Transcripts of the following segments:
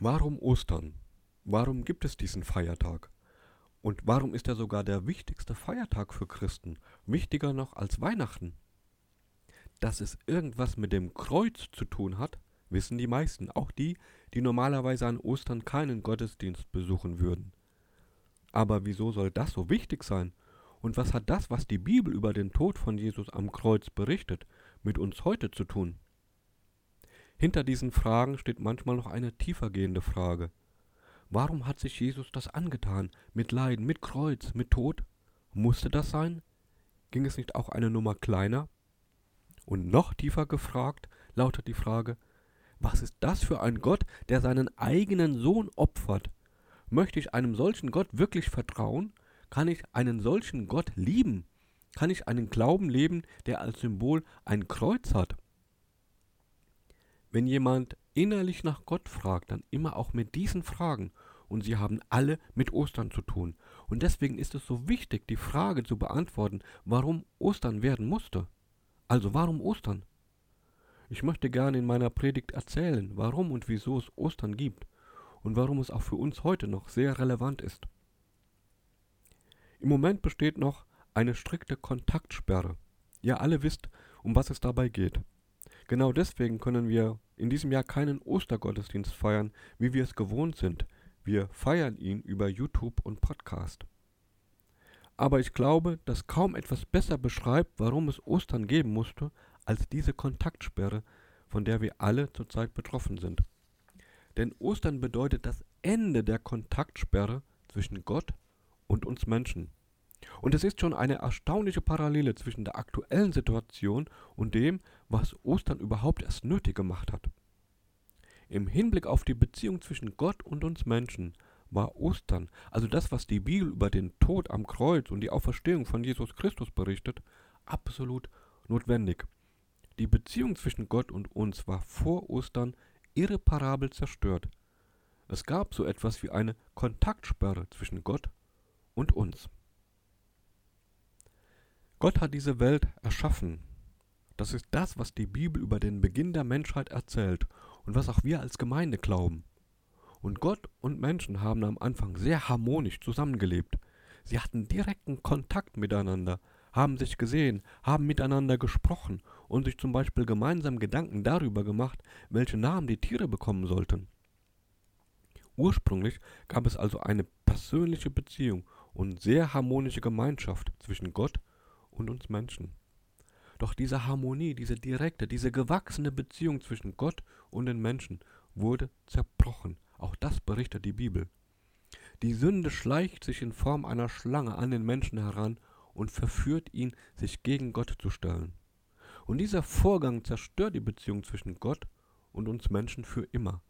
Warum Ostern? Warum gibt es diesen Feiertag? Und warum ist er sogar der wichtigste Feiertag für Christen? Wichtiger noch als Weihnachten? Dass es irgendwas mit dem Kreuz zu tun hat, wissen die meisten, auch die, die normalerweise an Ostern keinen Gottesdienst besuchen würden. Aber wieso soll das so wichtig sein? Und was hat das, was die Bibel über den Tod von Jesus am Kreuz berichtet, mit uns heute zu tun? Hinter diesen Fragen steht manchmal noch eine tiefergehende Frage. Warum hat sich Jesus das angetan? Mit Leiden, mit Kreuz, mit Tod? Musste das sein? Ging es nicht auch eine Nummer kleiner? Und noch tiefer gefragt lautet die Frage, was ist das für ein Gott, der seinen eigenen Sohn opfert? Möchte ich einem solchen Gott wirklich vertrauen? Kann ich einen solchen Gott lieben? Kann ich einen Glauben leben, der als Symbol ein Kreuz hat? Wenn jemand innerlich nach Gott fragt, dann immer auch mit diesen Fragen. Und sie haben alle mit Ostern zu tun. Und deswegen ist es so wichtig, die Frage zu beantworten, warum Ostern werden musste. Also warum Ostern? Ich möchte gerne in meiner Predigt erzählen, warum und wieso es Ostern gibt und warum es auch für uns heute noch sehr relevant ist. Im Moment besteht noch eine strikte Kontaktsperre. Ihr alle wisst, um was es dabei geht. Genau deswegen können wir in diesem Jahr keinen Ostergottesdienst feiern, wie wir es gewohnt sind. Wir feiern ihn über YouTube und Podcast. Aber ich glaube, dass kaum etwas besser beschreibt, warum es Ostern geben musste, als diese Kontaktsperre, von der wir alle zurzeit betroffen sind. Denn Ostern bedeutet das Ende der Kontaktsperre zwischen Gott und uns Menschen. Und es ist schon eine erstaunliche Parallele zwischen der aktuellen Situation und dem, was Ostern überhaupt erst nötig gemacht hat. Im Hinblick auf die Beziehung zwischen Gott und uns Menschen war Ostern, also das, was die Bibel über den Tod am Kreuz und die Auferstehung von Jesus Christus berichtet, absolut notwendig. Die Beziehung zwischen Gott und uns war vor Ostern irreparabel zerstört. Es gab so etwas wie eine Kontaktsperre zwischen Gott und uns. Gott hat diese Welt erschaffen. Das ist das, was die Bibel über den Beginn der Menschheit erzählt und was auch wir als Gemeinde glauben. Und Gott und Menschen haben am Anfang sehr harmonisch zusammengelebt. Sie hatten direkten Kontakt miteinander, haben sich gesehen, haben miteinander gesprochen und sich zum Beispiel gemeinsam Gedanken darüber gemacht, welche Namen die Tiere bekommen sollten. Ursprünglich gab es also eine persönliche Beziehung und sehr harmonische Gemeinschaft zwischen Gott und uns Menschen. Doch diese Harmonie, diese direkte, diese gewachsene Beziehung zwischen Gott und den Menschen wurde zerbrochen. Auch das berichtet die Bibel. Die Sünde schleicht sich in Form einer Schlange an den Menschen heran und verführt ihn, sich gegen Gott zu stellen. Und dieser Vorgang zerstört die Beziehung zwischen Gott und uns Menschen für immer.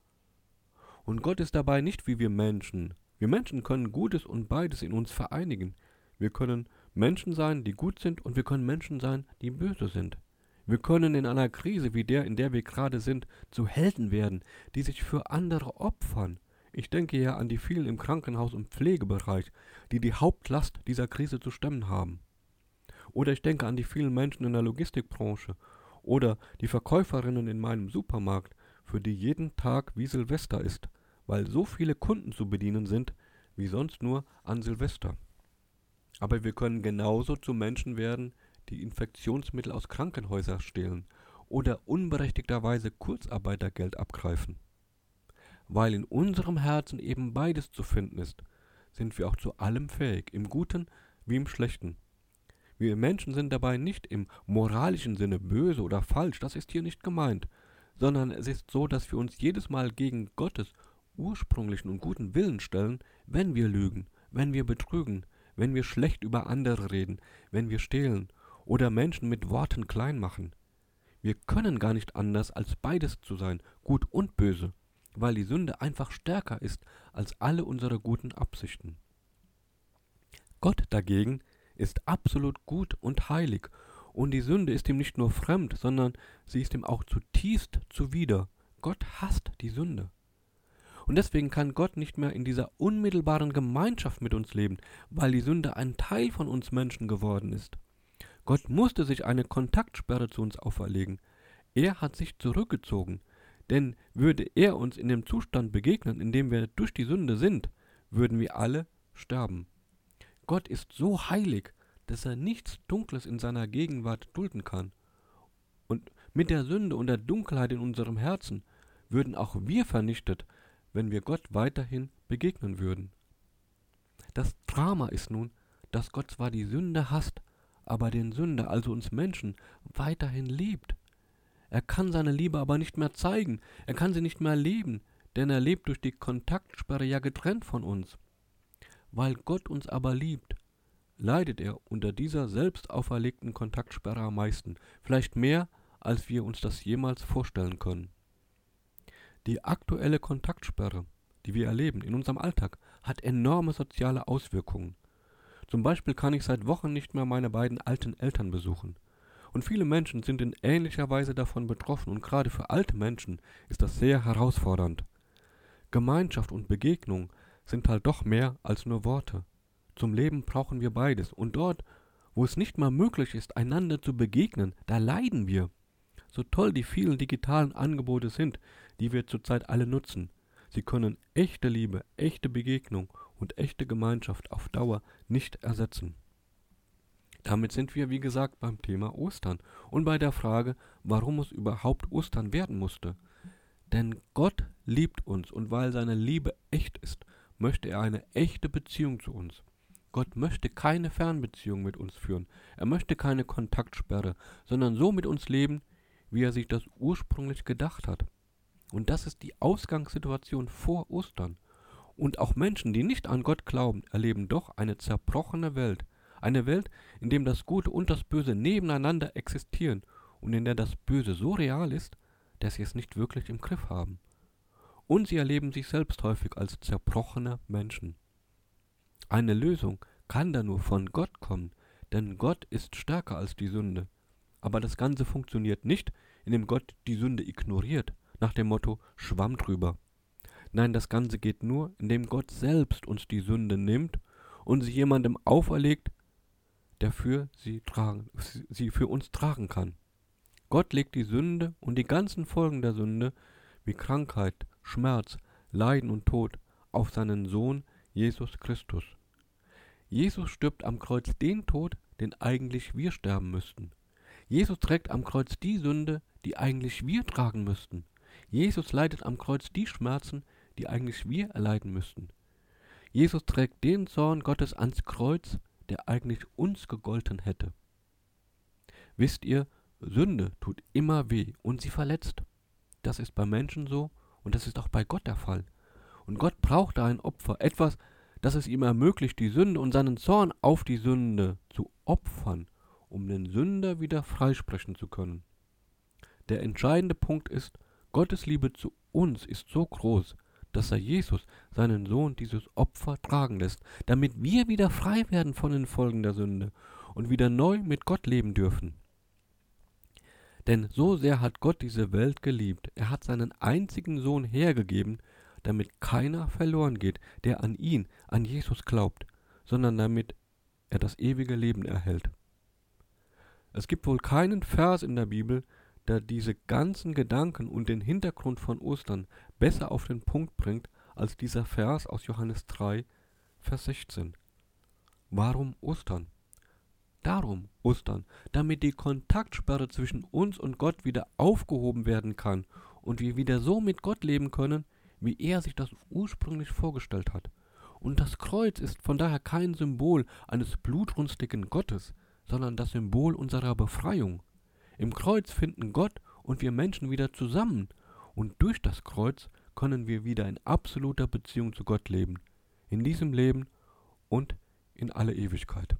Und Gott ist dabei nicht wie wir Menschen. Wir Menschen können Gutes und beides in uns vereinigen. Wir können Menschen sein, die gut sind, und wir können Menschen sein, die böse sind. Wir können in einer Krise wie der, in der wir gerade sind, zu Helden werden, die sich für andere opfern. Ich denke ja an die vielen im Krankenhaus- und Pflegebereich, die die Hauptlast dieser Krise zu stemmen haben. Oder ich denke an die vielen Menschen in der Logistikbranche oder die Verkäuferinnen in meinem Supermarkt, für die jeden Tag wie Silvester ist, weil so viele Kunden zu bedienen sind wie sonst nur an Silvester. Aber wir können genauso zu Menschen werden, die Infektionsmittel aus Krankenhäusern stehlen oder unberechtigterweise Kurzarbeitergeld abgreifen. Weil in unserem Herzen eben beides zu finden ist, sind wir auch zu allem fähig, im Guten wie im Schlechten. Wir Menschen sind dabei nicht im moralischen Sinne böse oder falsch, das ist hier nicht gemeint, sondern es ist so, dass wir uns jedes Mal gegen Gottes ursprünglichen und guten Willen stellen, wenn wir lügen, wenn wir betrügen, wenn wir schlecht über andere reden, wenn wir stehlen oder Menschen mit Worten klein machen. Wir können gar nicht anders, als beides zu sein, gut und böse, weil die Sünde einfach stärker ist als alle unsere guten Absichten. Gott dagegen ist absolut gut und heilig, und die Sünde ist ihm nicht nur fremd, sondern sie ist ihm auch zutiefst zuwider. Gott hasst die Sünde. Und deswegen kann Gott nicht mehr in dieser unmittelbaren Gemeinschaft mit uns leben, weil die Sünde ein Teil von uns Menschen geworden ist. Gott musste sich eine Kontaktsperre zu uns auferlegen. Er hat sich zurückgezogen. Denn würde er uns in dem Zustand begegnen, in dem wir durch die Sünde sind, würden wir alle sterben. Gott ist so heilig, dass er nichts Dunkles in seiner Gegenwart dulden kann. Und mit der Sünde und der Dunkelheit in unserem Herzen würden auch wir vernichtet, wenn wir Gott weiterhin begegnen würden. Das Drama ist nun, dass Gott zwar die Sünde hasst, aber den Sünder, also uns Menschen, weiterhin liebt. Er kann seine Liebe aber nicht mehr zeigen, er kann sie nicht mehr leben, denn er lebt durch die Kontaktsperre ja getrennt von uns. Weil Gott uns aber liebt, leidet er unter dieser selbst auferlegten Kontaktsperre am meisten, vielleicht mehr, als wir uns das jemals vorstellen können. Die aktuelle Kontaktsperre, die wir erleben in unserem Alltag, hat enorme soziale Auswirkungen. Zum Beispiel kann ich seit Wochen nicht mehr meine beiden alten Eltern besuchen. Und viele Menschen sind in ähnlicher Weise davon betroffen und gerade für alte Menschen ist das sehr herausfordernd. Gemeinschaft und Begegnung sind halt doch mehr als nur Worte. Zum Leben brauchen wir beides und dort, wo es nicht mal möglich ist, einander zu begegnen, da leiden wir. So toll die vielen digitalen Angebote sind, die wir zurzeit alle nutzen, sie können echte Liebe, echte Begegnung und echte Gemeinschaft auf Dauer nicht ersetzen. Damit sind wir, wie gesagt, beim Thema Ostern und bei der Frage, warum es überhaupt Ostern werden musste. Denn Gott liebt uns und weil seine Liebe echt ist, möchte er eine echte Beziehung zu uns. Gott möchte keine Fernbeziehung mit uns führen, er möchte keine Kontaktsperre, sondern so mit uns leben, wie er sich das ursprünglich gedacht hat. Und das ist die Ausgangssituation vor Ostern. Und auch Menschen, die nicht an Gott glauben, erleben doch eine zerbrochene Welt, eine Welt, in der das Gute und das Böse nebeneinander existieren und in der das Böse so real ist, dass sie es nicht wirklich im Griff haben. Und sie erleben sich selbst häufig als zerbrochene Menschen. Eine Lösung kann da nur von Gott kommen, denn Gott ist stärker als die Sünde. Aber das Ganze funktioniert nicht, indem Gott die Sünde ignoriert, nach dem Motto Schwamm drüber. Nein, das Ganze geht nur, indem Gott selbst uns die Sünde nimmt und sie jemandem auferlegt, der für sie, tragen, sie für uns tragen kann. Gott legt die Sünde und die ganzen Folgen der Sünde wie Krankheit, Schmerz, Leiden und Tod auf seinen Sohn Jesus Christus. Jesus stirbt am Kreuz den Tod, den eigentlich wir sterben müssten. Jesus trägt am Kreuz die Sünde, die eigentlich wir tragen müssten. Jesus leidet am Kreuz die Schmerzen, die eigentlich wir erleiden müssten. Jesus trägt den Zorn Gottes ans Kreuz, der eigentlich uns gegolten hätte. Wisst ihr, Sünde tut immer weh und sie verletzt. Das ist bei Menschen so und das ist auch bei Gott der Fall. Und Gott braucht da ein Opfer, etwas, das es ihm ermöglicht, die Sünde und seinen Zorn auf die Sünde zu opfern, um den Sünder wieder freisprechen zu können. Der entscheidende Punkt ist, Gottes Liebe zu uns ist so groß, dass er Jesus, seinen Sohn, dieses Opfer tragen lässt, damit wir wieder frei werden von den Folgen der Sünde und wieder neu mit Gott leben dürfen. Denn so sehr hat Gott diese Welt geliebt, er hat seinen einzigen Sohn hergegeben, damit keiner verloren geht, der an ihn, an Jesus glaubt, sondern damit er das ewige Leben erhält. Es gibt wohl keinen Vers in der Bibel, der diese ganzen Gedanken und den Hintergrund von Ostern besser auf den Punkt bringt als dieser Vers aus Johannes 3, Vers 16. Warum Ostern? Darum Ostern, damit die Kontaktsperre zwischen uns und Gott wieder aufgehoben werden kann und wir wieder so mit Gott leben können, wie er sich das ursprünglich vorgestellt hat. Und das Kreuz ist von daher kein Symbol eines blutrünstigen Gottes, sondern das Symbol unserer Befreiung. Im Kreuz finden Gott und wir Menschen wieder zusammen, und durch das Kreuz können wir wieder in absoluter Beziehung zu Gott leben, in diesem Leben und in alle Ewigkeit.